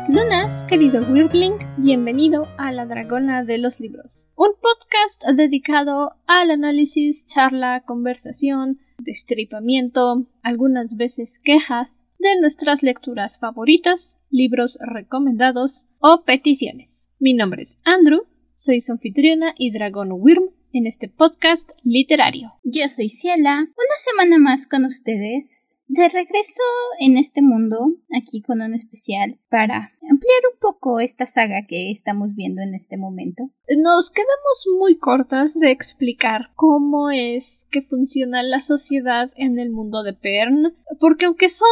Buenas lunas, querido Wirbling. Bienvenido a La Dragona de los Libros, un podcast dedicado al análisis, charla, conversación, destripamiento, algunas veces quejas de nuestras lecturas favoritas, libros recomendados o peticiones. Mi nombre es Andrew, soy su anfitriona y dragón Wyrm en este podcast literario. Yo soy Ciela, una semana más con ustedes, de regreso en este mundo, aquí con un especial para ampliar un poco esta saga que estamos viendo en este momento. Nos quedamos muy cortas de explicar cómo es que funciona la sociedad en el mundo de Pern, porque aunque son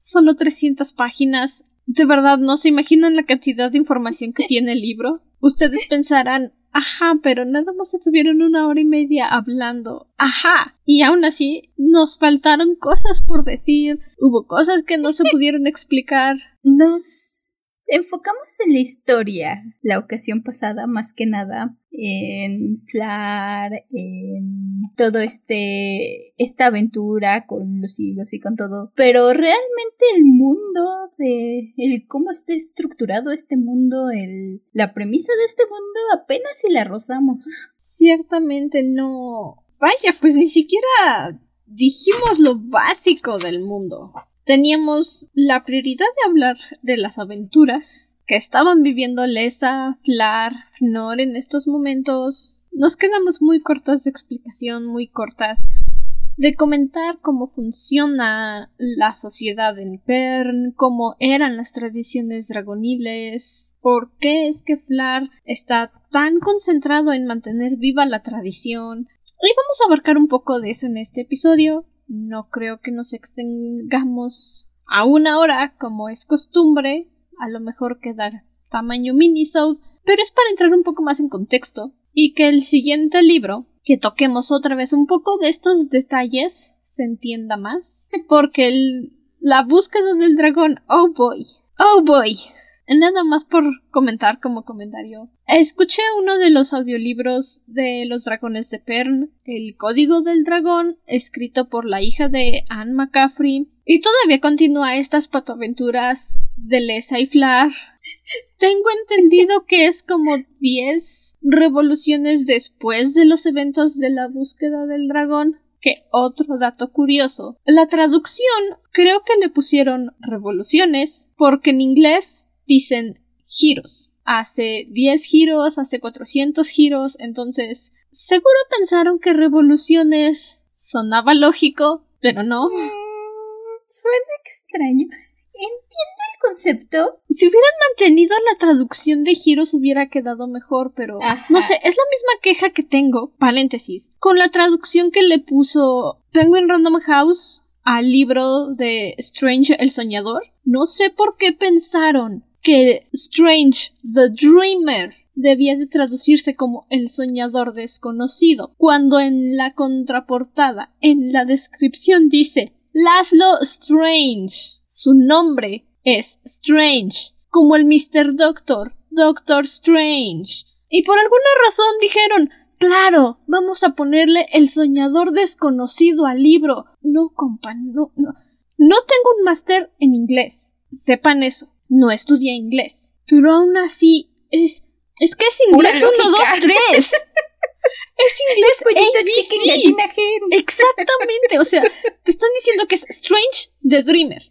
solo 300 páginas, de verdad no se imaginan la cantidad de información que tiene el libro. Ustedes pensarán, Ajá, pero nada más estuvieron una hora y media hablando. Ajá. Y aún así nos faltaron cosas por decir. Hubo cosas que no se pudieron explicar. Nos enfocamos en la historia la ocasión pasada más que nada en Flar, en todo este esta aventura con los hilos y con todo, pero realmente el mundo de el cómo está estructurado este mundo, el la premisa de este mundo apenas si la rozamos. Ciertamente no. Vaya, pues ni siquiera dijimos lo básico del mundo teníamos la prioridad de hablar de las aventuras que estaban viviendo Lesa, Flar, Fnor en estos momentos. Nos quedamos muy cortas de explicación, muy cortas de comentar cómo funciona la sociedad en Pern, cómo eran las tradiciones dragoniles, por qué es que Flar está tan concentrado en mantener viva la tradición. Y vamos a abarcar un poco de eso en este episodio. No creo que nos extengamos a una hora como es costumbre. A lo mejor quedar tamaño minisode, pero es para entrar un poco más en contexto y que el siguiente libro, que toquemos otra vez un poco de estos detalles, se entienda más. Porque la búsqueda del dragón, oh boy, oh boy, Nada más por comentar como comentario. Escuché uno de los audiolibros de Los Dragones de Pern, El Código del Dragón, escrito por la hija de Anne McCaffrey, y todavía continúa estas patoaventuras de Lesa y Flar. Tengo entendido que es como 10 revoluciones después de los eventos de la búsqueda del dragón. Que otro dato curioso. La traducción creo que le pusieron revoluciones porque en inglés dicen giros. Hace 10 giros, hace 400 giros, entonces seguro pensaron que revoluciones sonaba lógico, pero no. Mm, suena extraño. Entiendo el concepto. Si hubieran mantenido la traducción de giros hubiera quedado mejor, pero no sé, es la misma queja que tengo, paréntesis, con la traducción que le puso Penguin Random House al libro de Strange el Soñador. No sé por qué pensaron que Strange the Dreamer debía de traducirse como el soñador desconocido, cuando en la contraportada, en la descripción dice Laszlo Strange. Su nombre es Strange, como el Mr. Doctor, Doctor Strange. Y por alguna razón dijeron Claro, vamos a ponerle el soñador desconocido al libro. No, compa, no, no. No tengo un máster en inglés. Sepan eso. No estudié inglés. Pero aún así, es. Es que es inglés 1, 2, 3. Es inglés pollito gente. Exactamente, o sea, te están diciendo que es Strange the Dreamer.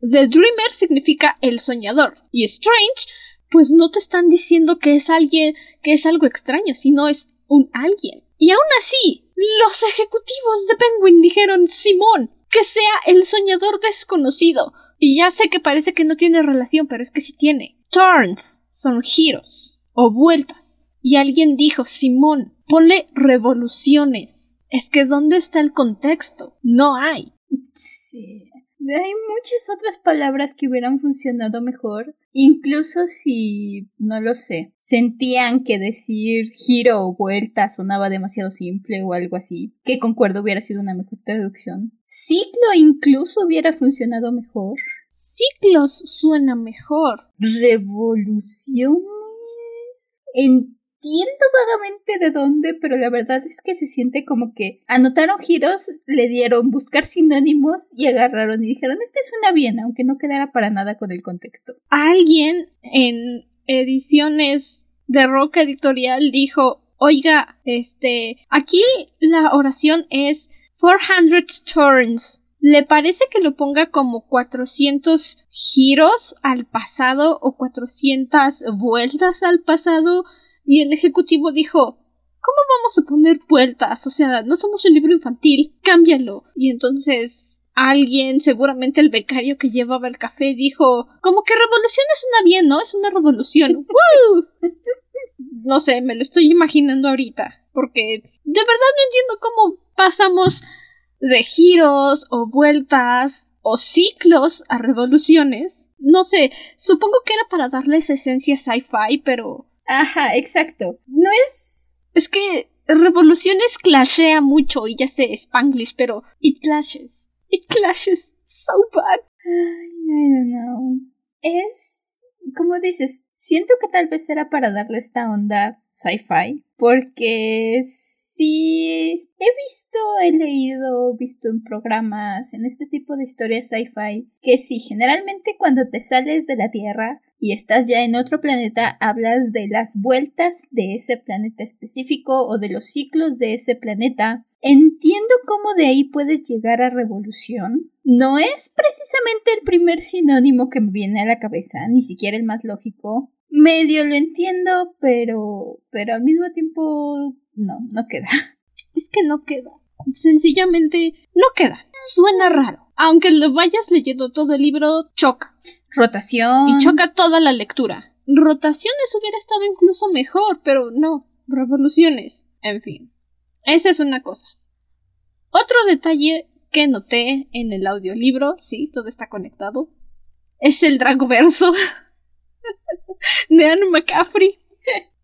The Dreamer significa el soñador y Strange pues no te están diciendo que es alguien que es algo extraño, sino es un alguien. Y aún así, los ejecutivos de Penguin dijeron Simón, que sea el soñador desconocido. Y ya sé que parece que no tiene relación, pero es que sí tiene. Turns son giros o vueltas. Y alguien dijo, Simón, ponle revoluciones. Es que ¿dónde está el contexto? No hay. Sí. Hay muchas otras palabras que hubieran funcionado mejor, incluso si, no lo sé, sentían que decir giro o vuelta sonaba demasiado simple o algo así, que concuerdo hubiera sido una mejor traducción. Ciclo incluso hubiera funcionado mejor. Ciclos suena mejor. Revoluciones. En entiendo vagamente de dónde, pero la verdad es que se siente como que anotaron giros, le dieron buscar sinónimos y agarraron y dijeron, esta es una bien, aunque no quedara para nada con el contexto. Alguien en ediciones de Roca Editorial dijo, oiga, este, aquí la oración es 400 turns. ¿Le parece que lo ponga como 400 giros al pasado o 400 vueltas al pasado? Y el ejecutivo dijo, ¿cómo vamos a poner vueltas? O sea, no somos un libro infantil, cámbialo. Y entonces alguien, seguramente el becario que llevaba el café, dijo, como que revolución es una bien, ¿no? Es una revolución. ¡Woo! no sé, me lo estoy imaginando ahorita, porque de verdad no entiendo cómo pasamos de giros o vueltas o ciclos a revoluciones. No sé, supongo que era para darles esencia sci-fi, pero Ajá, exacto. No es. Es que Revoluciones clashea mucho y ya sé Spanglish, pero it clashes. It clashes so bad. I don't know. Es. Como dices, siento que tal vez era para darle esta onda sci-fi. Porque sí. He visto, he leído, visto en programas, en este tipo de historias sci-fi, que sí, generalmente cuando te sales de la Tierra y estás ya en otro planeta, hablas de las vueltas de ese planeta específico o de los ciclos de ese planeta. Entiendo cómo de ahí puedes llegar a revolución. No es precisamente el primer sinónimo que me viene a la cabeza, ni siquiera el más lógico. Medio lo entiendo, pero pero al mismo tiempo no, no queda. Es que no queda. Sencillamente no queda. Suena raro aunque lo vayas leyendo todo el libro, choca. Rotación. Y choca toda la lectura. Rotaciones hubiera estado incluso mejor, pero no. Revoluciones. En fin. Esa es una cosa. Otro detalle que noté en el audiolibro, sí, todo está conectado, es el Dragoverso de Anne McCaffrey.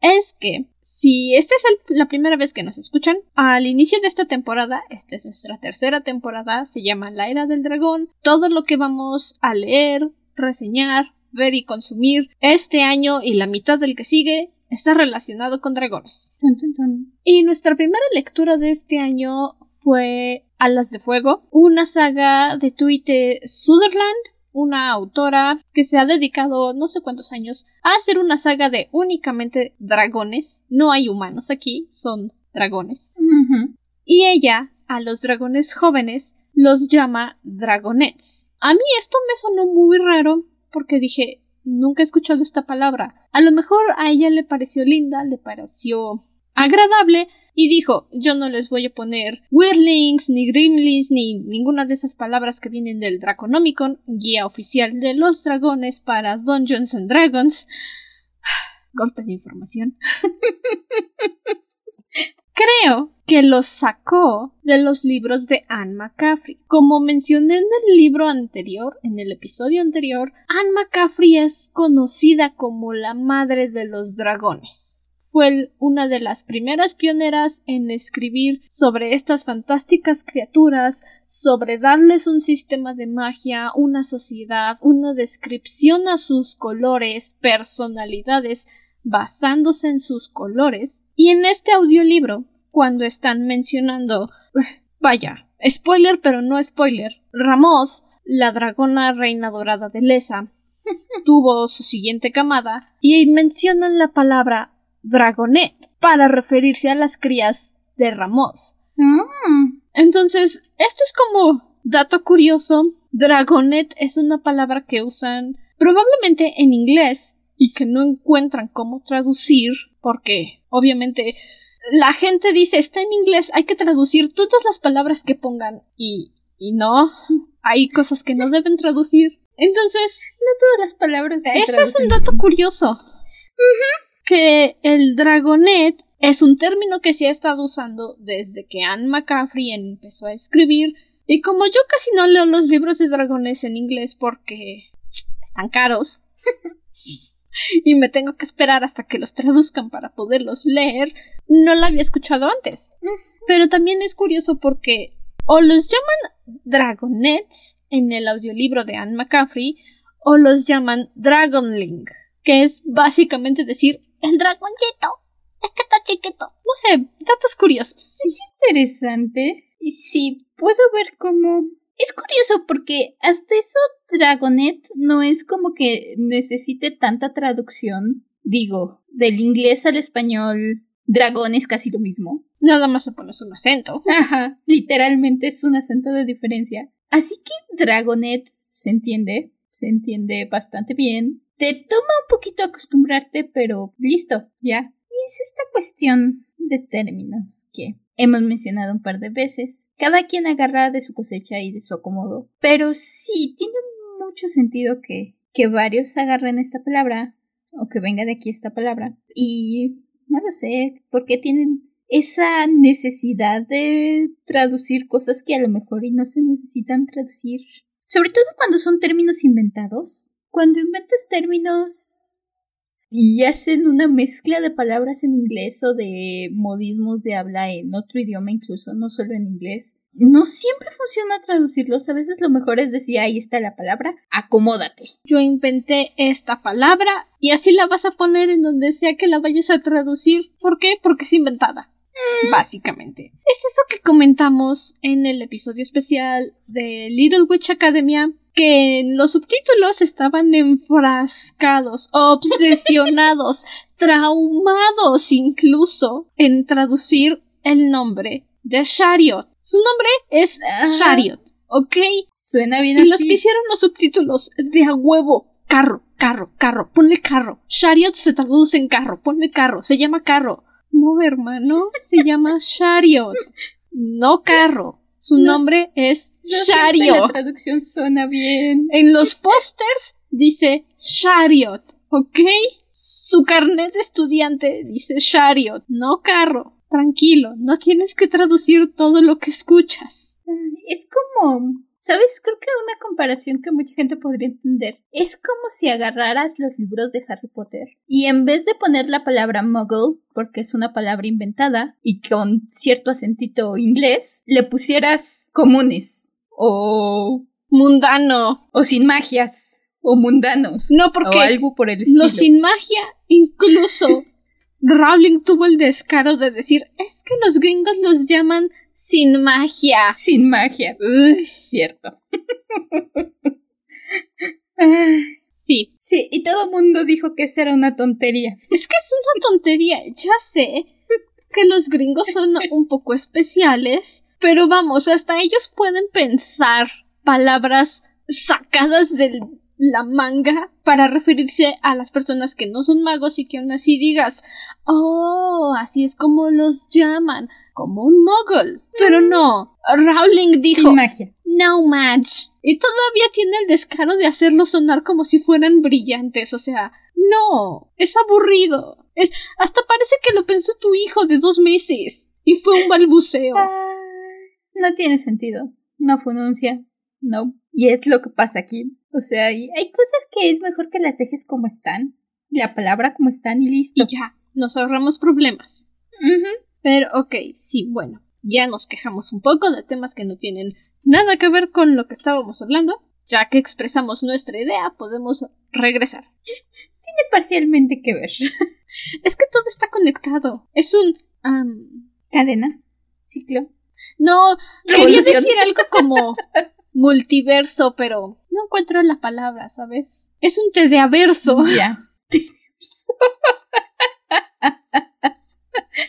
es que si esta es la primera vez que nos escuchan, al inicio de esta temporada, esta es nuestra tercera temporada, se llama La Era del Dragón, todo lo que vamos a leer, reseñar, ver y consumir este año y la mitad del que sigue está relacionado con dragones. Y nuestra primera lectura de este año fue Alas de Fuego, una saga de Tweet Sutherland una autora que se ha dedicado no sé cuántos años a hacer una saga de únicamente dragones. No hay humanos aquí, son dragones. Y ella, a los dragones jóvenes, los llama dragonets. A mí esto me sonó muy raro porque dije, nunca he escuchado esta palabra. A lo mejor a ella le pareció linda, le pareció agradable, y dijo yo no les voy a poner Weirdlings, ni Greenlings, ni ninguna de esas palabras que vienen del Draconomicon, guía oficial de los dragones para Dungeons and Dragons. Golpe de información. Creo que los sacó de los libros de Anne McCaffrey. Como mencioné en el libro anterior, en el episodio anterior, Anne McCaffrey es conocida como la madre de los dragones fue una de las primeras pioneras en escribir sobre estas fantásticas criaturas, sobre darles un sistema de magia, una sociedad, una descripción a sus colores, personalidades, basándose en sus colores. Y en este audiolibro, cuando están mencionando vaya, spoiler pero no spoiler, Ramos, la dragona reina dorada de Lesa, tuvo su siguiente camada y mencionan la palabra Dragonet para referirse a las crías de Ramos. Mm. Entonces, esto es como dato curioso. Dragonet es una palabra que usan probablemente en inglés y que no encuentran cómo traducir porque obviamente la gente dice está en inglés, hay que traducir todas las palabras que pongan y, y no, hay cosas que no deben traducir. Entonces, no todas las palabras. eso es un dato curioso que el dragonet es un término que se ha estado usando desde que Anne McCaffrey empezó a escribir y como yo casi no leo los libros de dragones en inglés porque están caros y me tengo que esperar hasta que los traduzcan para poderlos leer, no lo había escuchado antes. Pero también es curioso porque o los llaman dragonets en el audiolibro de Anne McCaffrey o los llaman dragonling, que es básicamente decir el dragoncito. Es que está chiquito. No sé, datos curiosos. Es interesante. Y sí, puedo ver cómo... Es curioso porque hasta eso Dragonet no es como que necesite tanta traducción. Digo, del inglés al español, dragón es casi lo mismo. Nada más le pones un acento. Ajá, literalmente es un acento de diferencia. Así que Dragonet se entiende, se entiende bastante bien. Te toma un poquito acostumbrarte, pero listo, ya. Y es esta cuestión de términos que hemos mencionado un par de veces. Cada quien agarra de su cosecha y de su acomodo. Pero sí, tiene mucho sentido que, que varios agarren esta palabra o que venga de aquí esta palabra. Y no lo sé, ¿por qué tienen esa necesidad de traducir cosas que a lo mejor y no se necesitan traducir? Sobre todo cuando son términos inventados. Cuando inventas términos y hacen una mezcla de palabras en inglés o de modismos de habla en otro idioma incluso, no solo en inglés, no siempre funciona traducirlos. A veces lo mejor es decir, ahí está la palabra, acomódate. Yo inventé esta palabra y así la vas a poner en donde sea que la vayas a traducir. ¿Por qué? Porque es inventada. Mm. Básicamente. Es eso que comentamos en el episodio especial de Little Witch Academia, que los subtítulos estaban enfrascados, obsesionados, traumados incluso en traducir el nombre de Chariot. Su nombre es Chariot, ¿ok? Suena bien y los que hicieron los subtítulos de a huevo, carro, carro, carro, ponle carro. Chariot se traduce en carro, ponle carro, se llama carro. No, hermano, se llama Chariot, no carro. Su nombre es Chariot. La traducción suena bien. En los pósters dice Chariot, ¿ok? Su carnet de estudiante dice Chariot, no carro. Tranquilo, no tienes que traducir todo lo que escuchas. Es como ¿Sabes? Creo que una comparación que mucha gente podría entender es como si agarraras los libros de Harry Potter y en vez de poner la palabra muggle, porque es una palabra inventada y con cierto acentito inglés, le pusieras comunes o mundano o sin magias o mundanos. No, porque o algo por el estilo. Los sin magia incluso Rowling tuvo el descaro de decir, es que los gringos los llaman sin magia. Sin magia. cierto. sí. Sí, y todo el mundo dijo que esa era una tontería. Es que es una tontería, ya sé que los gringos son un poco especiales, pero vamos, hasta ellos pueden pensar palabras sacadas de la manga para referirse a las personas que no son magos y que aún así digas, oh, así es como los llaman como un mogul. Pero no, Rowling dijo Sin magia. No match. Y todavía tiene el descaro de hacerlo sonar como si fueran brillantes. O sea, no, es aburrido. Es hasta parece que lo pensó tu hijo de dos meses. Y fue un balbuceo. Ah, no tiene sentido. No fununcia. No. Y es lo que pasa aquí. O sea, hay cosas que es mejor que las dejes como están. La palabra como están y listo. Y ya, nos ahorramos problemas. Pero ok, sí, bueno, ya nos quejamos un poco de temas que no tienen nada que ver con lo que estábamos hablando. Ya que expresamos nuestra idea, podemos regresar. Tiene parcialmente que ver. es que todo está conectado. Es un... Cadena. Ciclo. No, quería decir algo como multiverso, pero no encuentro la palabra, ¿sabes? Es un tedeaverso. Ya.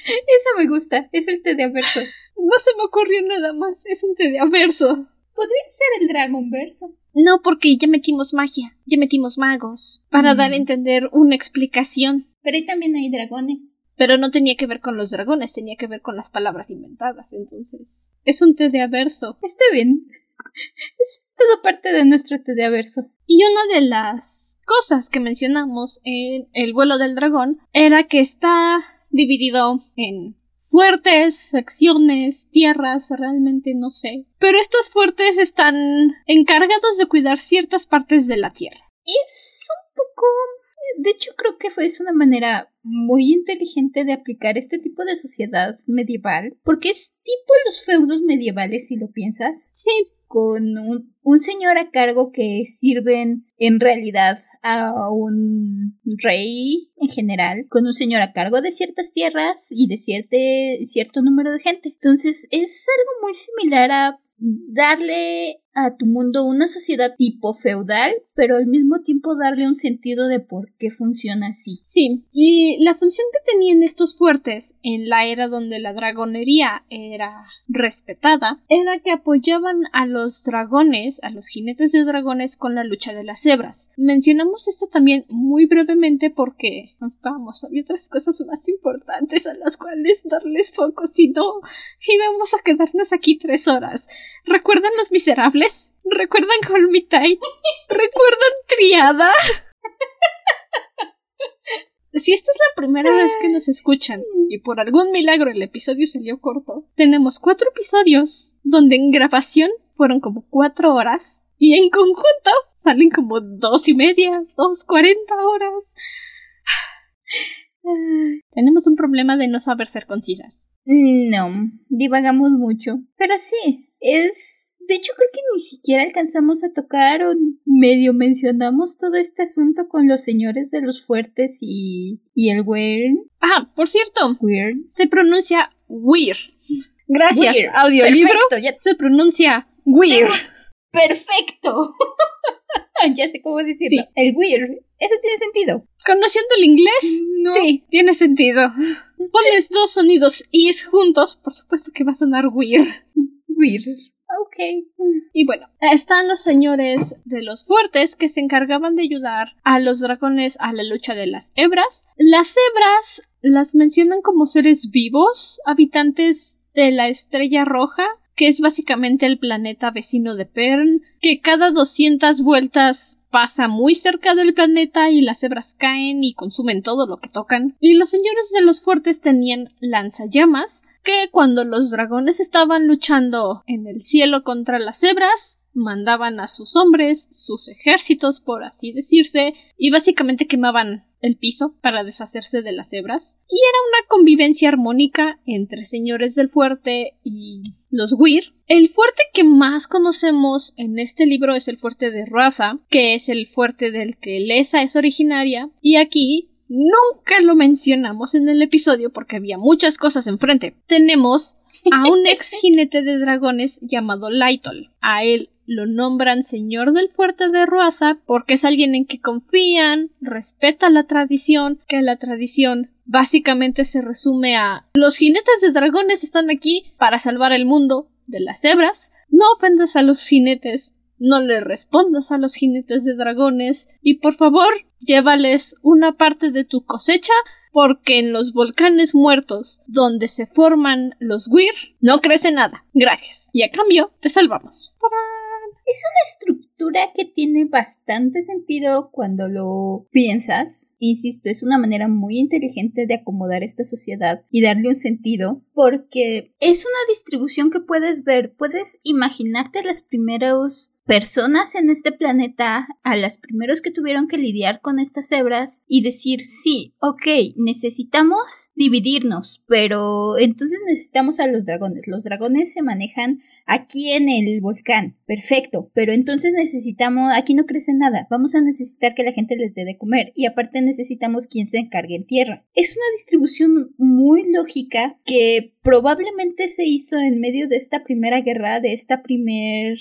Esa me gusta, es el té de averso. No se me ocurrió nada más, es un té de averso. Podría ser el dragón verso. No, porque ya metimos magia, ya metimos magos, para dar a mm. entender una explicación. Pero ahí también hay dragones. Pero no tenía que ver con los dragones, tenía que ver con las palabras inventadas, entonces. Es un té de averso. Está bien. Es todo parte de nuestro té de averso. Y una de las cosas que mencionamos en el vuelo del dragón era que está dividido en fuertes, secciones, tierras, realmente no sé. Pero estos fuertes están encargados de cuidar ciertas partes de la tierra. Es un poco... De hecho, creo que fue una manera muy inteligente de aplicar este tipo de sociedad medieval, porque es tipo los feudos medievales, si lo piensas. Sí, con un, señor a cargo que sirven en realidad a un rey en general, con un señor a cargo de ciertas tierras y de cierto número de gente. Entonces es algo muy similar a darle a tu mundo una sociedad tipo feudal, pero al mismo tiempo darle un sentido de por qué funciona así. Sí, y la función que tenían estos fuertes en la era donde la dragonería era respetada era que apoyaban a los dragones, a los jinetes de dragones con la lucha de las cebras. Mencionamos esto también muy brevemente porque, vamos, había otras cosas más importantes a las cuales darles foco, si no, íbamos a quedarnos aquí tres horas. ¿Recuerdan los miserables? ¿Recuerdan Hold Me Tight? ¿Recuerdan Triada? Si esta es la primera vez que nos escuchan y por algún milagro el episodio salió corto, tenemos cuatro episodios donde en grabación fueron como cuatro horas y en conjunto salen como dos y media, dos cuarenta horas. Tenemos un problema de no saber ser concisas. No, divagamos mucho. Pero sí, es... De hecho, creo que ni siquiera alcanzamos a tocar o medio mencionamos todo este asunto con los señores de los fuertes y, y el Weird. Ah, por cierto, Weird. se pronuncia Weir. Gracias, Weird. audiolibro. Perfecto, ya- Se pronuncia Weir. ¡Perfecto! ya sé cómo decirlo. Sí. El Weird. Eso tiene sentido. Conociendo el inglés, No. sí, tiene sentido. Pones dos sonidos is juntos, por supuesto que va a sonar weird. Weird. Ok. Y bueno, están los señores de los fuertes que se encargaban de ayudar a los dragones a la lucha de las hebras. Las hebras las mencionan como seres vivos, habitantes de la estrella roja, que es básicamente el planeta vecino de Pern, que cada 200 vueltas pasa muy cerca del planeta y las hebras caen y consumen todo lo que tocan. Y los señores de los fuertes tenían lanzallamas, que cuando los dragones estaban luchando en el cielo contra las hebras, mandaban a sus hombres, sus ejércitos, por así decirse, y básicamente quemaban el piso para deshacerse de las hebras. Y era una convivencia armónica entre señores del fuerte y los Weir. El fuerte que más conocemos en este libro es el fuerte de Raza, que es el fuerte del que Lesa es originaria, y aquí nunca lo mencionamos en el episodio porque había muchas cosas enfrente. Tenemos a un ex jinete de dragones llamado Lytol. A él lo nombran señor del fuerte de Ruaza porque es alguien en que confían, respeta la tradición, que la tradición básicamente se resume a los jinetes de dragones están aquí para salvar el mundo de las cebras. No ofendas a los jinetes, no le respondas a los jinetes de dragones y por favor llévales una parte de tu cosecha porque en los volcanes muertos donde se forman los Weir no crece nada. Gracias. Y a cambio te salvamos. Es una estructura que tiene bastante sentido cuando lo piensas. Insisto, es una manera muy inteligente de acomodar esta sociedad y darle un sentido, porque es una distribución que puedes ver, puedes imaginarte las primeras personas en este planeta, a las primeros que tuvieron que lidiar con estas cebras y decir, sí, ok, necesitamos dividirnos, pero entonces necesitamos a los dragones. Los dragones se manejan aquí en el volcán. Perfecto, pero entonces necesitamos, aquí no crece nada, vamos a necesitar que la gente les dé de comer y aparte necesitamos quien se encargue en tierra. Es una distribución muy lógica que probablemente se hizo en medio de esta primera guerra, de esta primer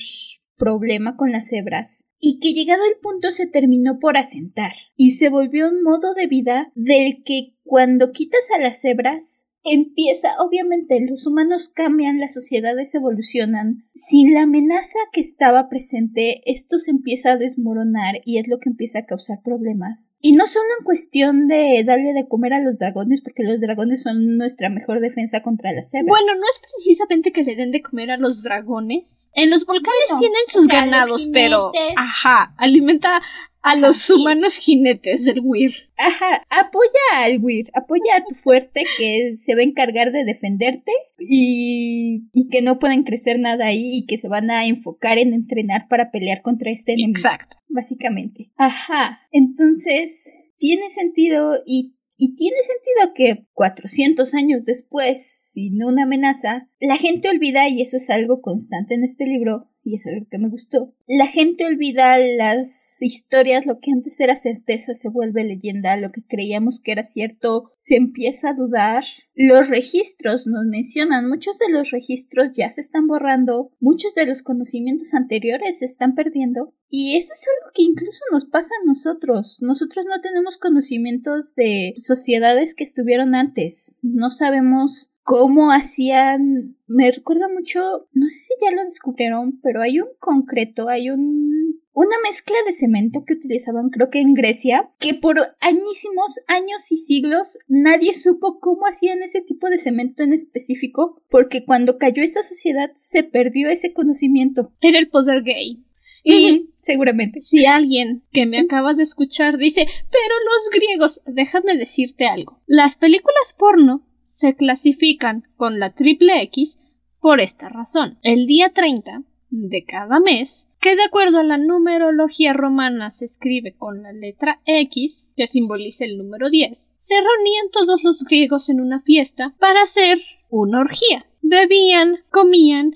problema con las cebras y que llegado el punto se terminó por asentar y se volvió un modo de vida del que cuando quitas a las cebras empieza, obviamente los humanos cambian, las sociedades evolucionan. Sin la amenaza que estaba presente, esto se empieza a desmoronar y es lo que empieza a causar problemas. Y no solo en cuestión de darle de comer a los dragones, porque los dragones son nuestra mejor defensa contra las cebras. Bueno, no es precisamente que le den de comer a los dragones. En los volcanes Bueno, tienen o sus sea, ganados, pero... Ajá, alimenta a los humanos jinetes del Weir. Ajá, apoya al Weir, apoya a tu fuerte que se va a encargar de defenderte y, y que no pueden crecer nada ahí y que se van a enfocar en entrenar para pelear contra este enemigo. Exacto. Básicamente. Ajá, entonces tiene sentido y, y tiene sentido que 400 años después, sin una amenaza, la gente olvida, y eso es algo constante en este libro, y es algo que me gustó. La gente olvida las historias, lo que antes era certeza se vuelve leyenda, lo que creíamos que era cierto se empieza a dudar. Los registros nos mencionan, muchos de los registros ya se están borrando, muchos de los conocimientos anteriores se están perdiendo y eso es algo que incluso nos pasa a nosotros. Nosotros no tenemos conocimientos de sociedades que estuvieron antes, no sabemos cómo hacían. Me recuerda mucho, no sé si ya lo descubrieron, pero hay un concreto, hay un una mezcla de cemento que utilizaban creo que en Grecia, que por añísimos años y siglos nadie supo cómo hacían ese tipo de cemento en específico, porque cuando cayó esa sociedad se perdió ese conocimiento. Era el poder gay. Y seguramente. Si alguien que me acaba de escuchar dice, pero los griegos, déjame decirte algo. Las películas porno se clasifican con la triple X por esta razón. El día 30 de cada mes, que de acuerdo a la numerología romana se escribe con la letra X, que simboliza el número 10, se reunían todos los griegos en una fiesta para hacer una orgía. Bebían, comían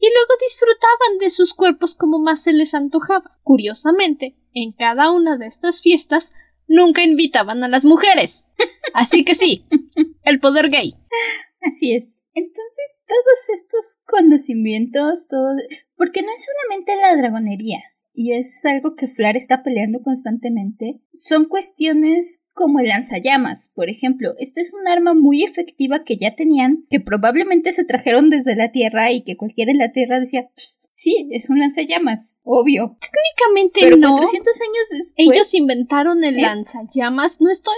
y luego disfrutaban de sus cuerpos como más se les antojaba. Curiosamente, en cada una de estas fiestas nunca invitaban a las mujeres. Así que sí, el poder gay. Así es. Entonces, todos estos conocimientos, todo... Porque no es solamente la dragonería, y es algo que Flar está peleando constantemente, son cuestiones como el lanzallamas, por ejemplo. Esta es un arma muy efectiva que ya tenían, que probablemente se trajeron desde la Tierra y que cualquiera en la Tierra decía, sí, es un lanzallamas, obvio. Técnicamente Pero no. 400 años después... Ellos inventaron el ¿Eh? lanzallamas. No estoy,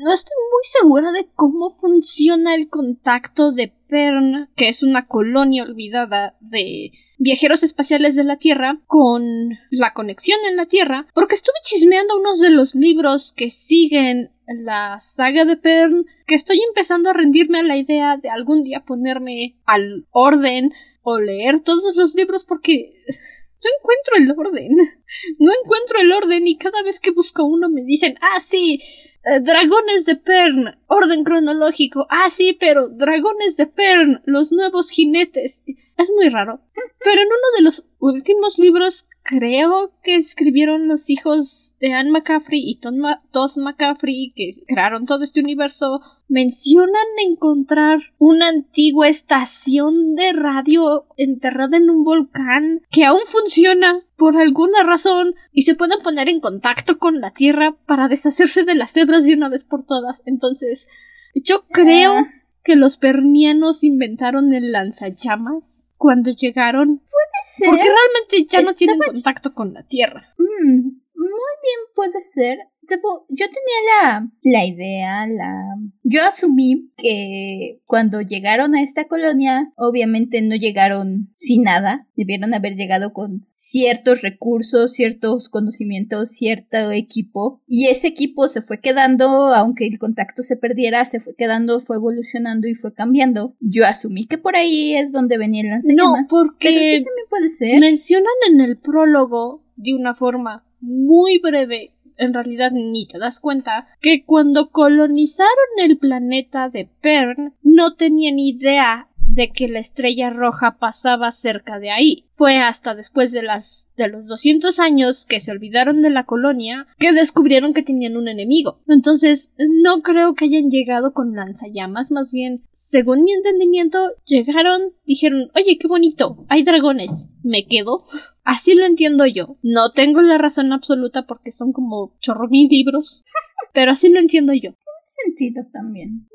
no estoy muy segura de cómo funciona el contacto de Pern, que es una colonia olvidada de viajeros espaciales de la Tierra, con la conexión en la Tierra, porque estuve chismeando unos de los libros que siguen la saga de Pern, que estoy empezando a rendirme a la idea de algún día ponerme al orden o leer todos los libros porque no encuentro el orden. No encuentro el orden y cada vez que busco uno me dicen, ah, sí, eh, dragones de Pern, orden cronológico. Ah, sí, pero dragones de Pern, los nuevos jinetes. Es muy raro. Pero en uno de los últimos libros, creo que escribieron los hijos de Anne McCaffrey y Tom Ma- Todd McCaffrey, que crearon todo este universo, mencionan encontrar una antigua estación de radio enterrada en un volcán que aún funciona por alguna razón y se pueden poner en contacto con la Tierra para deshacerse de las hebras de una vez por todas. Entonces, yo creo Ah. que los pernianos inventaron el lanzallamas cuando llegaron ser. porque realmente ya no tienen contacto con la Tierra. Mm, muy bien puede ser. Debo- yo tenía la, la idea, la... Yo asumí que cuando llegaron a esta colonia, obviamente no llegaron sin nada. Debieron haber llegado con ciertos recursos, ciertos conocimientos, cierto equipo. Y ese equipo se fue quedando, aunque el contacto se perdiera, se fue quedando, fue evolucionando y fue cambiando. Yo asumí que por ahí es donde venía el No, lanzallamas. porque pero sí también puede ser. mencionan en el prólogo de una forma muy breve, en realidad ni te das cuenta, que cuando colonizaron el planeta de Pern no tenían idea de que la estrella roja pasaba cerca de ahí. Fue hasta después de las de los 200 años que se olvidaron de la colonia que descubrieron que tenían un enemigo. Entonces, no creo que hayan llegado con lanzallamas, más bien, según mi entendimiento, llegaron, dijeron, "Oye, qué bonito, hay dragones, me quedo." Así lo entiendo yo. No tengo la razón absoluta porque son como chorro mil libros, pero así lo entiendo yo. sentido también.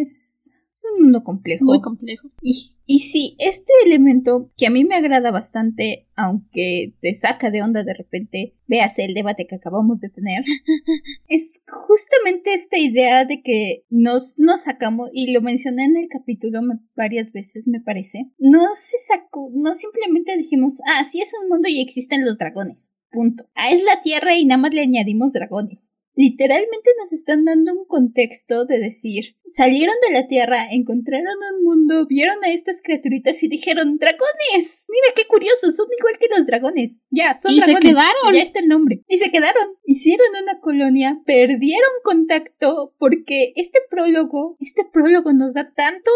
Es, es, un mundo complejo. Muy complejo. y, y sí, este elemento que a mí me agrada bastante, aunque te saca de onda de repente, veas el debate que acabamos de tener, es justamente esta idea de que nos, nos sacamos, y lo mencioné en el capítulo me- varias veces, me parece, no se sacó, no simplemente dijimos, ah, sí es un mundo y existen los dragones. Punto. Ah, es la tierra y nada más le añadimos dragones. Literalmente nos están dando un contexto de decir, salieron de la Tierra, encontraron un mundo, vieron a estas criaturitas y dijeron, ¡dragones! Mira qué curiosos, son igual que los dragones. Ya, son Y se dragones. quedaron. Ya está el nombre. Y se quedaron. Hicieron una colonia, perdieron contacto porque este prólogo, este prólogo nos da tanto,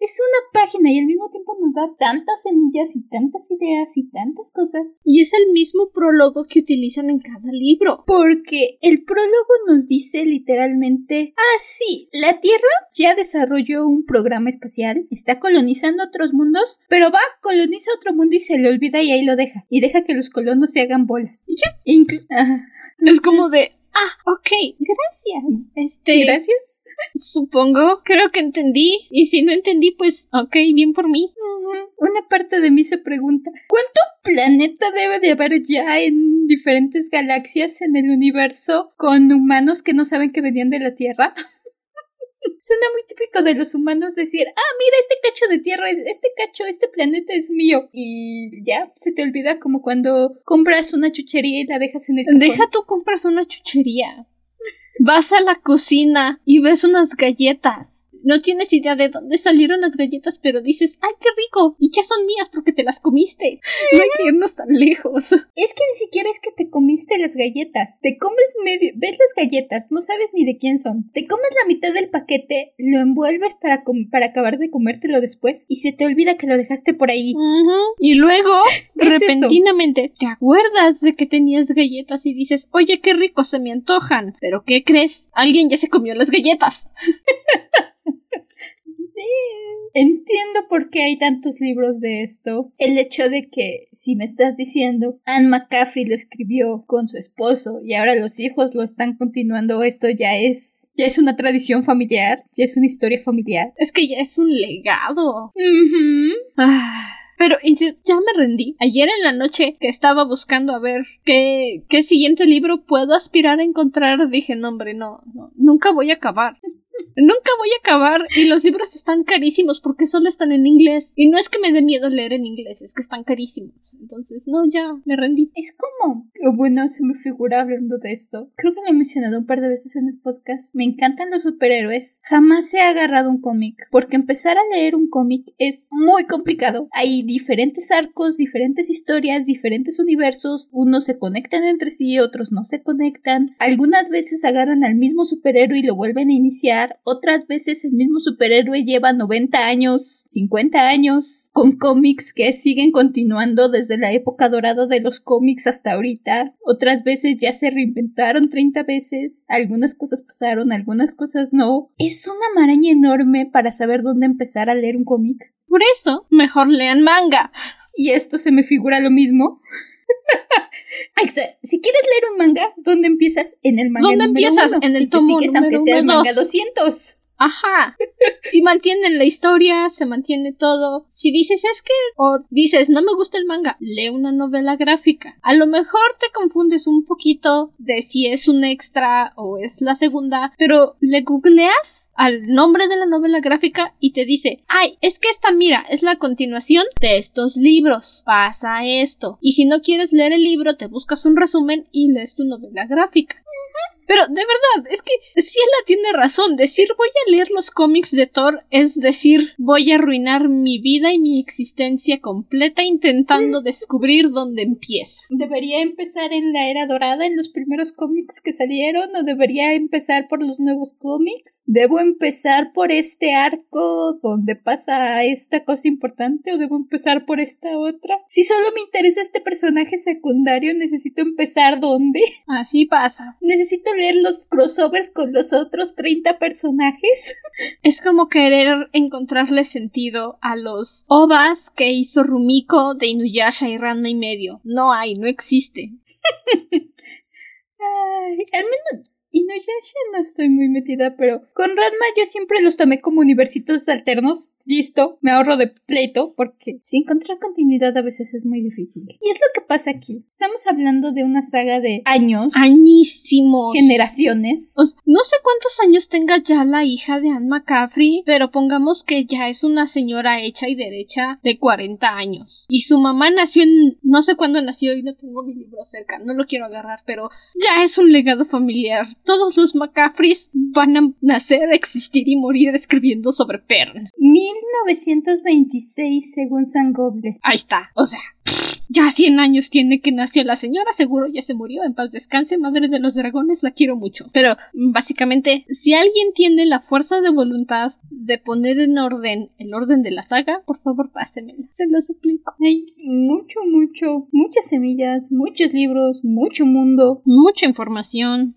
es una página y al mismo tiempo nos da tantas semillas y tantas ideas y tantas cosas. Y es el mismo prólogo que utilizan en cada libro. Porque el prólogo nos dice literalmente, ah, sí, la Tierra ya desarrolló un programa espacial, está colonizando otros mundos, pero va, coloniza otro mundo y se le olvida y ahí lo deja. Y deja que los colonos se hagan bolas. ¿Y ya? Inclu- Ajá. Es como de, ah, ok, gracias. Este, Gracias. supongo, creo que entendí. Y si no entendí, pues, ok, bien por mí. Una parte de mí se pregunta, ¿cuánto planeta debe de haber ya en diferentes galaxias en el universo con humanos que no saben que venían de la Tierra? Suena muy típico de los humanos decir, ah, mira, este cacho de tierra, es- este cacho, este planeta es mío. Y ya, se te olvida como cuando compras una chuchería y la dejas en el cajón. Deja tú compras una chuchería. Vas a la cocina y ves unas galletas. No tienes idea de dónde salieron las galletas, pero dices, ¡ay, qué rico! Y ya son mías porque te las comiste. No hay que irnos tan lejos. Es que ni siquiera es que te comiste las galletas. Te comes medio, ves las galletas, no sabes ni de quién son. Te comes la mitad del paquete, lo envuelves para, com- para acabar de comértelo después y se te olvida que lo dejaste por ahí. Y luego, repentinamente, te acuerdas de que tenías galletas y dices, oye, qué rico, se me antojan. Pero ¿qué crees? Alguien ya se comió las galletas. Entiendo por qué hay tantos libros de esto. El hecho de que, si me estás diciendo, Anne McCaffrey lo escribió con su esposo y ahora los hijos lo están continuando, esto ya es, ya es una tradición familiar, ya es una historia familiar. Es que ya es un legado. Ah, Pero ya me rendí. Ayer en la noche que estaba buscando a ver qué, qué siguiente libro puedo aspirar a encontrar, dije, no, hombre, no, no, nunca voy a acabar. Nunca voy a acabar y los libros están carísimos porque solo están en inglés. Y no es que me dé miedo leer en inglés, es que están carísimos. Entonces, no, ya me rendí. Es como, o bueno, se me figura hablando de esto. Creo que lo he mencionado un par de veces en el podcast. Me encantan los superhéroes. Jamás he agarrado un cómic, porque empezar a leer un cómic es muy complicado. Hay diferentes arcos, diferentes historias, diferentes universos. Unos se conectan entre sí, otros no se conectan. Algunas veces agarran al mismo superhéroe y lo vuelven a iniciar. Otras veces el mismo superhéroe lleva 90 años, 50 años, con cómics que siguen continuando desde la época dorada de los cómics hasta ahorita. Otras veces ya se reinventaron 30 veces. Algunas cosas pasaron, algunas cosas no. Es una maraña enorme para saber dónde empezar a leer un cómic. Por eso, mejor lean manga. Y esto se me figura lo mismo. Si quieres leer un manga, ¿dónde empiezas? En el manga ¿Dónde número empiezas? uno, En el y tomo sigues aunque sea el manga dos. 200. Ajá. Y mantienen la historia, se mantiene todo. Si dices es que, o dices no me gusta el manga, lee una novela gráfica. A lo mejor te confundes un poquito de si es un extra o es la segunda, pero le googleas al nombre de la novela gráfica y te dice, ay, es que esta mira, es la continuación de estos libros. Pasa esto. Y si no quieres leer el libro, te buscas un resumen y lees tu novela gráfica. Pero de verdad, es que Ciela tiene razón. Decir voy a leer los cómics de Thor es decir voy a arruinar mi vida y mi existencia completa intentando descubrir dónde empieza. ¿Debería empezar en la era dorada, en los primeros cómics que salieron? ¿O debería empezar por los nuevos cómics? ¿Debo empezar por este arco donde pasa esta cosa importante? ¿O debo empezar por esta otra? Si solo me interesa este personaje secundario, ¿necesito empezar dónde? Así pasa. ¿Necesito leer los crossovers con los otros 30 personajes? Es como querer encontrarle sentido a los ovas que hizo Rumiko de Inuyasha y Ranma y medio. No hay, no existe. Ay, al menos Inuyasha no estoy muy metida, pero con Ranma yo siempre los tomé como universitos alternos. Listo, me ahorro de pleito porque si encontrar continuidad a veces es muy difícil. Y es lo que pasa aquí? Estamos hablando de una saga de años. Añísimos. Generaciones. no sé cuántos años tenga ya la hija de Anne McCaffrey, pero pongamos que ya es una señora hecha y derecha de 40 años. Y su mamá nació en... no sé cuándo nació y no tengo mi libro cerca, no lo quiero agarrar, pero ya es un legado familiar. Todos los McCaffreys van a nacer, existir y morir escribiendo sobre Pern. 1926 según San Google. Ahí está, o sea, ya 100 años tiene que nació la señora, seguro ya se murió, en paz descanse, madre de los dragones, la quiero mucho. Pero básicamente, si alguien tiene la fuerza de voluntad de poner en orden el orden de la saga, por favor pásemela, se lo suplico. Hay mucho, mucho, muchas semillas, muchos libros, mucho mundo, mucha información.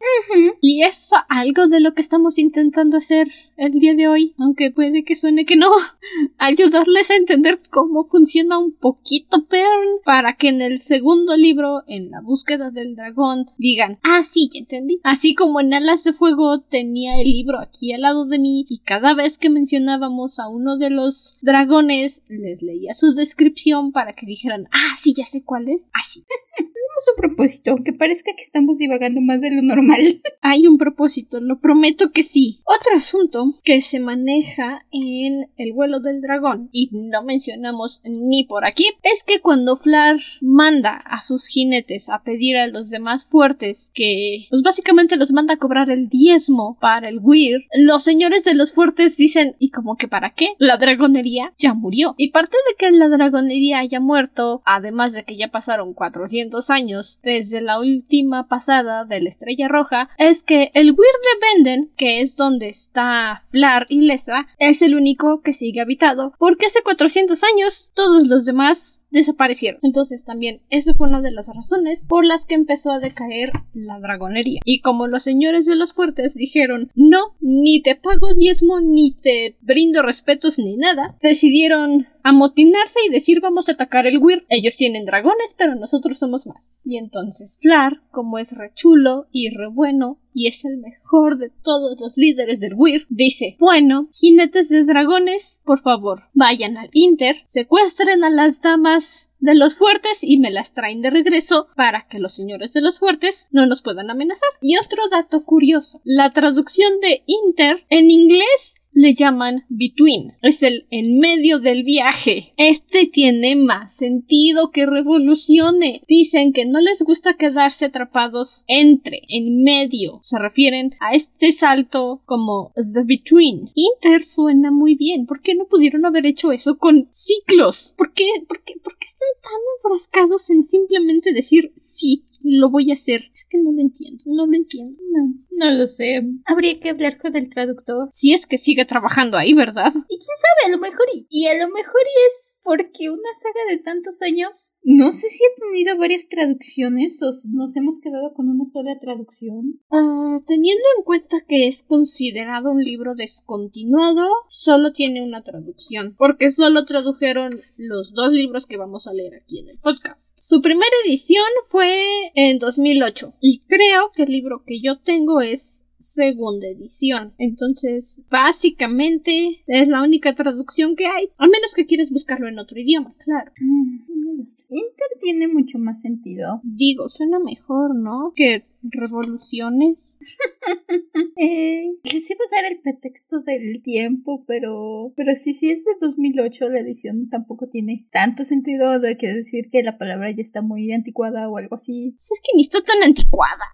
Y es algo de lo que estamos intentando hacer el día de hoy, aunque puede que suene que no, ayudarles a entender cómo funciona un poquito Pern para que en el segundo libro, en la búsqueda del dragón, digan, ah, sí, ya entendí. Así como en Alas de Fuego tenía el libro aquí al lado de mí y cada vez que mencionábamos a uno de los dragones, les leía su descripción para que dijeran, ah, sí, ya sé cuál es. Así. Tenemos un propósito, aunque parezca que estamos divagando más de lo normal. Hay un propósito, lo prometo que sí. Otro asunto que se maneja en el vuelo del dragón y no mencionamos ni por aquí es que cuando Flar manda a sus jinetes a pedir a los demás fuertes que pues básicamente los manda a cobrar el diezmo para el Weir, los señores de los fuertes dicen ¿y como que para qué? La dragonería ya murió. Y parte de que la dragonería haya muerto, además de que ya pasaron 400 años desde la última pasada de la Estrella Roja, es que el Weir de Benden, que es donde está Flar y Lesa, es el único que sigue habitado, porque hace 400 años todos los demás desaparecieron. Entonces también esa fue una de las razones por las que empezó a decaer la dragonería. Y como los señores de los fuertes dijeron no, ni te pago diezmo, ni te brindo respetos, ni nada, decidieron amotinarse y decir vamos a atacar el Weir. Ellos tienen dragones, pero nosotros somos más. Y entonces Flar, como es re chulo y re bueno, y es el mejor de todos los líderes del Weir, dice, bueno, jinetes de dragones, por favor, vayan al Inter, secuestren a las damas de los fuertes y me las traen de regreso para que los señores de los fuertes no nos puedan amenazar. Y otro dato curioso, la traducción de Inter en inglés le llaman between. Es el en medio del viaje. Este tiene más sentido que revolucione. Dicen que no les gusta quedarse atrapados entre, en medio. Se refieren a este salto como the between. Inter suena muy bien. ¿Por qué no pudieron haber hecho eso con ciclos? ¿Por qué, por qué, por qué están tan enfrascados en simplemente decir sí? Lo voy a hacer. Es que no lo entiendo, no lo entiendo. No, no lo sé. Habría que hablar con el traductor. Si es que sigue trabajando ahí, ¿verdad? Y quién sabe, a lo mejor y, y a lo mejor es porque una saga de tantos años, no sé si ha tenido varias traducciones o nos hemos quedado con una sola traducción. Uh, teniendo en cuenta que es considerado un libro descontinuado, solo tiene una traducción, porque solo tradujeron los dos libros que vamos a leer aquí en el podcast. Su primera edición fue en 2008 y creo que el libro que yo tengo es segunda edición. Entonces, básicamente es la única traducción que hay, a menos que quieras buscarlo en otro idioma, claro. Inter tiene mucho más sentido. Digo, suena mejor, ¿no? Que revoluciones. eh, les iba a dar el pretexto del tiempo, pero pero si sí, es de 2008 la edición tampoco tiene tanto sentido de que decir que la palabra ya está muy anticuada o algo así. Pues es que ni está tan anticuada.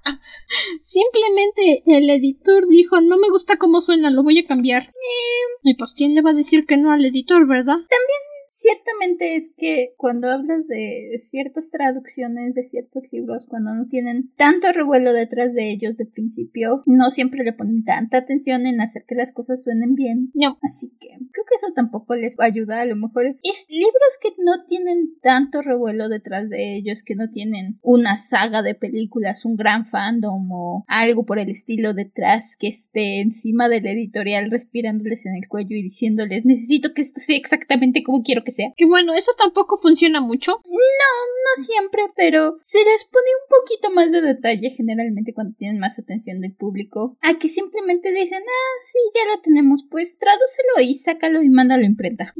Simplemente el editor dijo, no me gusta cómo suena, lo voy a cambiar. Eh. Y pues quién le va a decir que no al editor, ¿verdad? También Ciertamente es que cuando hablas de ciertas traducciones de ciertos libros, cuando no tienen tanto revuelo detrás de ellos de principio, no siempre le ponen tanta atención en hacer que las cosas suenen bien. No. Así que creo que eso tampoco les va a ayudar. A lo mejor es libros que no tienen tanto revuelo detrás de ellos, que no tienen una saga de películas, un gran fandom o algo por el estilo detrás que esté encima del editorial respirándoles en el cuello y diciéndoles necesito que esto sea exactamente como quiero que que sea. Que bueno, eso tampoco funciona mucho. No, no siempre, pero se les pone un poquito más de detalle generalmente cuando tienen más atención del público. A que simplemente dicen, ah, sí, ya lo tenemos, pues tradúcelo y sácalo y mándalo a imprenta.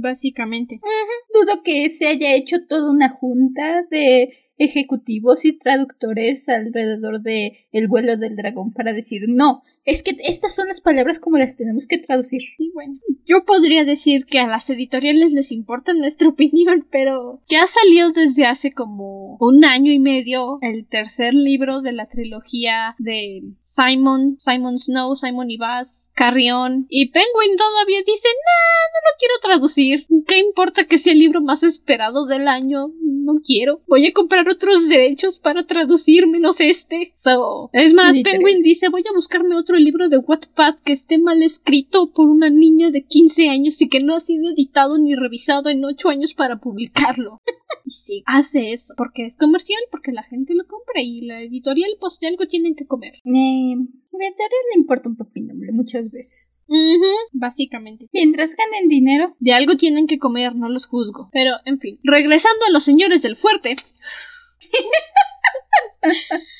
Básicamente. Dudo que se haya hecho toda una junta de ejecutivos y traductores alrededor de el vuelo del dragón para decir no, es que estas son las palabras como las tenemos que traducir. Y bueno, yo podría decir que a las editoriales les importa nuestra opinión, pero ya salió desde hace como un año y medio el tercer libro de la trilogía de Simon, Simon Snow, Simon y Bass, Carrion y Penguin todavía dicen, nah, no lo quiero traducir. ¿Qué importa que sea el libro más esperado del año? No quiero. Voy a comprar otros derechos para traducir menos este. So, es más, Literal. Penguin dice, voy a buscarme otro libro de Wattpad que esté mal escrito por una niña de 15 años y que no ha sido editado ni revisado en 8 años para publicarlo. y sí, hace eso, porque es comercial, porque la gente lo compra y la editorial pues de algo tienen que comer. Eh, la teoría le importa un pepino muchas veces. Ujú, básicamente. Mientras ganen dinero, De algo tienen que comer, no los juzgo. Pero, en fin, regresando a los señores del fuerte.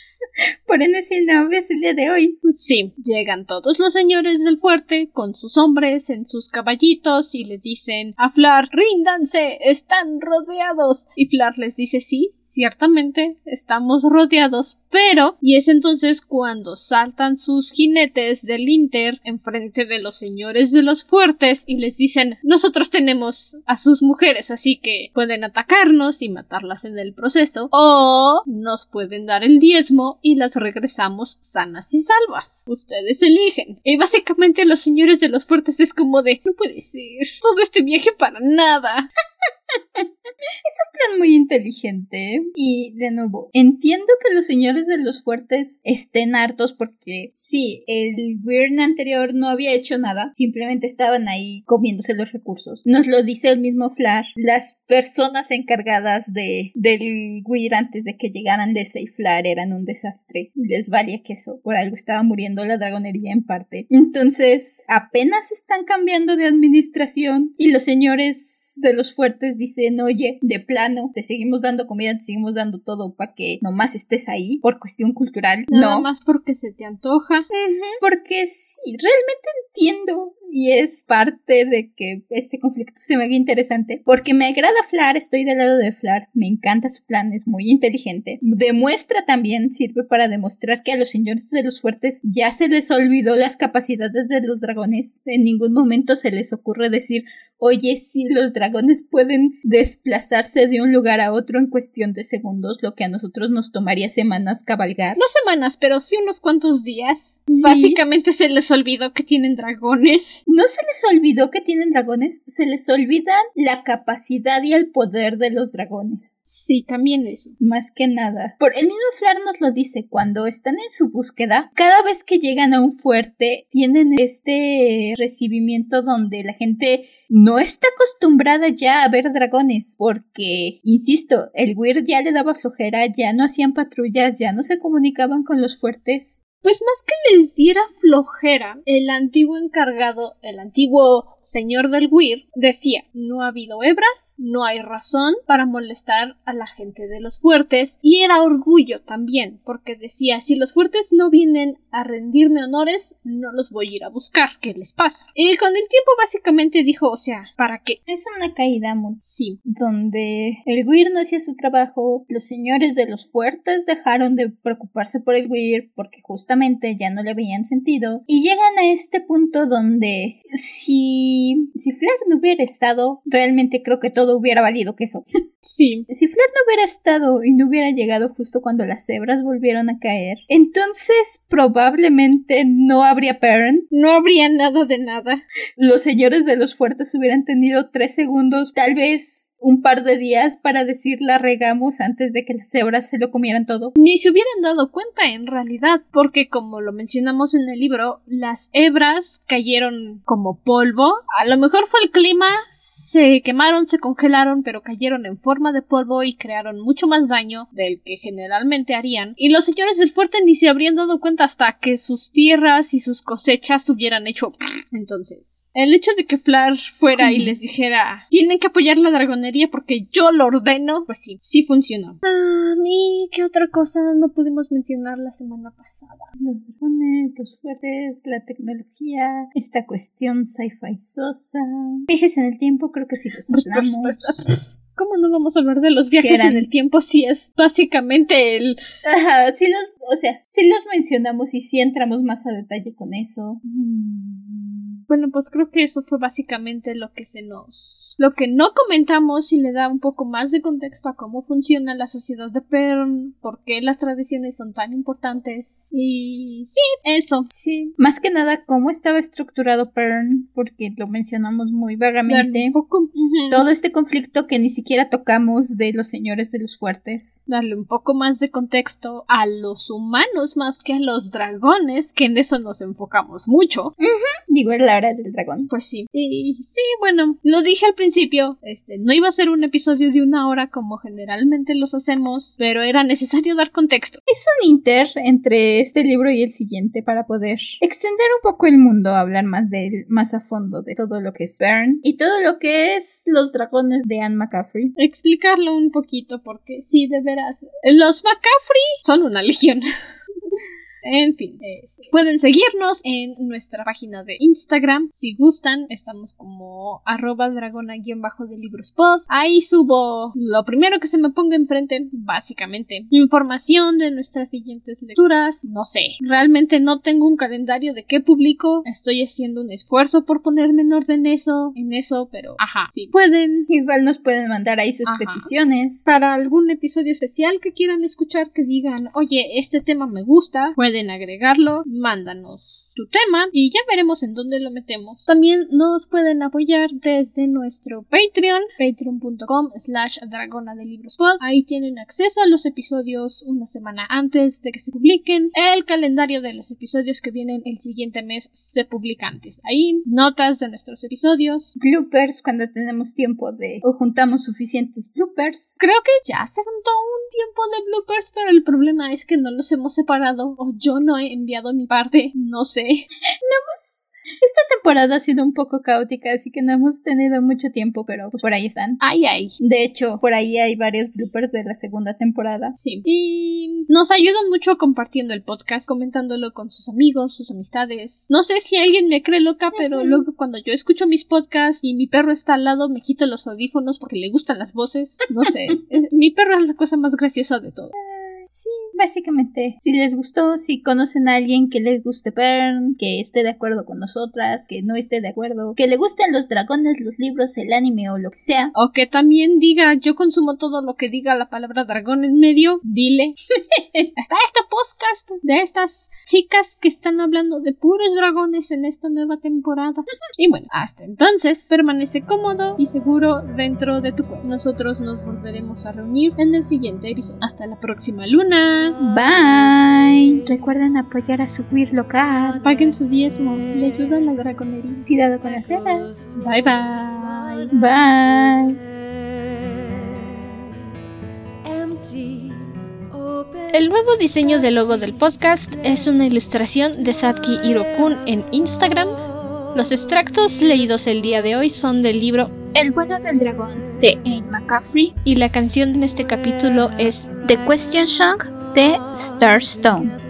por enésima vez el día de hoy. Sí, llegan todos los señores del fuerte con sus hombres en sus caballitos y les dicen a Flar, ríndanse, están rodeados. Y Flar les dice sí, ciertamente estamos rodeados, pero y es entonces cuando saltan sus jinetes del Inter enfrente de los señores de los fuertes y les dicen nosotros tenemos a sus mujeres, así que pueden atacarnos y matarlas en el proceso, o nos pueden dar el diezmo y las regresamos sanas y salvas. Ustedes eligen. Y básicamente los señores de los fuertes es como de no puede ser todo este viaje para nada. Es un plan muy inteligente. Y de nuevo, entiendo que los señores de los fuertes estén hartos porque sí, el Wyrn anterior no había hecho nada, simplemente estaban ahí comiéndose los recursos. Nos lo dice el mismo Flash. Las personas encargadas de del antes de que llegaran Lesa y Flar eran un desastre. Les valía queso. Por algo estaba muriendo la dragonería en parte. Entonces, apenas están cambiando de administración y los señores de los fuertes dicen, oye, de plano, te seguimos dando comida, te seguimos dando todo para que nomás estés ahí por cuestión cultural. Nada no. más porque se te antoja. Porque sí, realmente entiendo y es parte de que este conflicto se me haga interesante porque me agrada Flar, estoy del lado de Flar, me encanta su plan, es muy inteligente. Demuestra también, sirve para demostrar que a los señores de los fuertes ya se les olvidó las capacidades de los dragones. En ningún momento se les ocurre decir, oye, si los dragones pueden desplazarse de un lugar a otro en cuestión de segundos, lo que a nosotros nos tomaría semanas cabalgar. No semanas, pero sí unos cuantos días. Sí. Básicamente se les olvidó que tienen dragones. No se les olvidó que tienen dragones, se les olvidan la capacidad y el poder de los dragones. Sí, también eso. Más que nada. Por el mismo Flar nos lo dice, cuando están en su búsqueda, cada vez que llegan a un fuerte, tienen este recibimiento donde la gente no está acostumbrada ya a ver dragones, porque, insisto, el Weir ya le daba flojera, ya no hacían patrullas, ya no se comunicaban con los fuertes. Pues más que les diera flojera, el antiguo encargado, el antiguo señor del Weir, decía, no ha habido hebras, no hay razón para molestar a la gente de los fuertes, y era orgullo también, porque decía, si los fuertes no vienen a rendirme honores, no los voy a ir a buscar, ¿qué les pasa? Y con el tiempo básicamente dijo, o sea, ¿para qué? Es una caída muy Sí, donde el Weir no hacía su trabajo, los señores de los fuertes dejaron de preocuparse por el Weir porque justamente ya no le veían sentido y llegan a este punto donde si si Flair no hubiera estado, realmente creo que todo hubiera valido queso. sí. si Flair no hubiera estado y no hubiera llegado justo cuando las cebras volvieron a caer, entonces probablemente no habría Perrin. No habría nada de nada. Los señores de los fuertes hubieran tenido tres segundos, tal vez un par de días para decir la regamos antes de que las hebras se lo comieran todo. Ni se hubieran dado cuenta en realidad, porque como lo mencionamos en el libro, las hebras cayeron como polvo. A lo mejor fue el clima, se quemaron, se congelaron, pero cayeron en forma de polvo y crearon mucho más daño del que generalmente harían. Y los señores del fuerte ni se habrían dado cuenta hasta que sus tierras y sus cosechas hubieran hecho. Entonces, el hecho de que Flar fuera y les dijera tienen que apoyar la dragonería porque yo lo ordeno, pues sí, sí funcionó. Ah, ¿y qué otra cosa no pudimos mencionar la semana pasada? Los dragones, los fuertes, la tecnología, esta cuestión sci-fi sosa, viajes en el tiempo, creo que sí los hablamos. ¿Cómo no vamos a hablar de los viajes en el tiempo si es básicamente el... Ajá, sí los, o sea, sí los mencionamos y sí entramos más a detalle con eso. Mm. Bueno, pues creo que eso fue básicamente lo que se nos... Lo que no comentamos y le da un poco más de contexto a cómo funciona la sociedad de Pern, por qué las tradiciones son tan importantes. Y sí, eso. Sí. Más que nada, cómo estaba estructurado Pern, porque lo mencionamos muy vagamente. poco... Todo este conflicto que ni siquiera tocamos de los señores de los fuertes. Darle un poco más de contexto a los humanos más que a los dragones, que en eso nos enfocamos mucho. Digo, es la del dragón. Pues sí. Y sí, bueno, lo dije al principio, este, no iba a ser un episodio de una hora como generalmente los hacemos, pero era necesario dar contexto. Es un inter entre este libro y el siguiente para poder extender un poco el mundo, hablar más de más a fondo de todo lo que es Bern y todo lo que es los dragones de Anne McCaffrey. Explicarlo un poquito porque sí, de veras, los McCaffrey son una legión. En fin, pueden seguirnos en nuestra página de Instagram. Si gustan, estamos como arroba dragona-de librospod. Ahí subo lo primero que se me ponga enfrente, básicamente. Información de nuestras siguientes lecturas. No sé, realmente no tengo un calendario de qué publico. Estoy haciendo un esfuerzo por ponerme en orden eso, en eso, pero ajá, sí. Pueden. Igual nos pueden mandar ahí sus peticiones. Para algún episodio especial que quieran escuchar, que digan, oye, este tema me gusta, pueden pueden agregarlo, mándanos tu tema y ya veremos en dónde lo metemos. También nos pueden apoyar desde nuestro Patreon, patreon.com slash dragona de libros Ahí tienen acceso a los episodios una semana antes de que se publiquen. El calendario de los episodios que vienen el siguiente mes se publica antes. Ahí notas de nuestros episodios. Bloopers cuando tenemos tiempo de o juntamos suficientes bloopers. Creo que ya se juntó un tiempo de bloopers, pero el problema es que no los hemos separado o yo no he enviado mi parte. No sé no hemos esta temporada ha sido un poco caótica, así que no hemos tenido mucho tiempo, pero pues por ahí están. Ay, ay. De hecho, por ahí hay varios bloopers de la segunda temporada. Sí. Y nos ayudan mucho compartiendo el podcast, comentándolo con sus amigos, sus amistades. No sé si alguien me cree loca, pero luego cuando yo escucho mis podcasts y mi perro está al lado, me quito los audífonos porque le gustan las voces. No sé. Eh, mi perro es la cosa más graciosa de todo. Sí, básicamente. Si les gustó, si conocen a alguien que les guste Pern, que esté de acuerdo con nosotras, que no esté de acuerdo, que le gusten los dragones, los libros, el anime o lo que sea. O que también diga, yo consumo todo lo que diga la palabra dragón en medio, dile. Está este podcast de estas chicas que están hablando de puros dragones en esta nueva temporada. y bueno, hasta entonces, permanece cómodo y seguro dentro de tu cuerpo. Nosotros nos volveremos a reunir en el siguiente episodio. Hasta la próxima luna. Bye. Recuerden apoyar a su queer local. Paguen su diezmo. Le ayuda a la dragonería. Cuidado con las hebras. Bye bye. Bye. El nuevo diseño del logo del podcast es una ilustración de Satki Hirokun en Instagram. Los extractos leídos el día de hoy son del libro El vuelo del dragón de Anne McCaffrey y la canción en este capítulo es The Question Song de Starstone.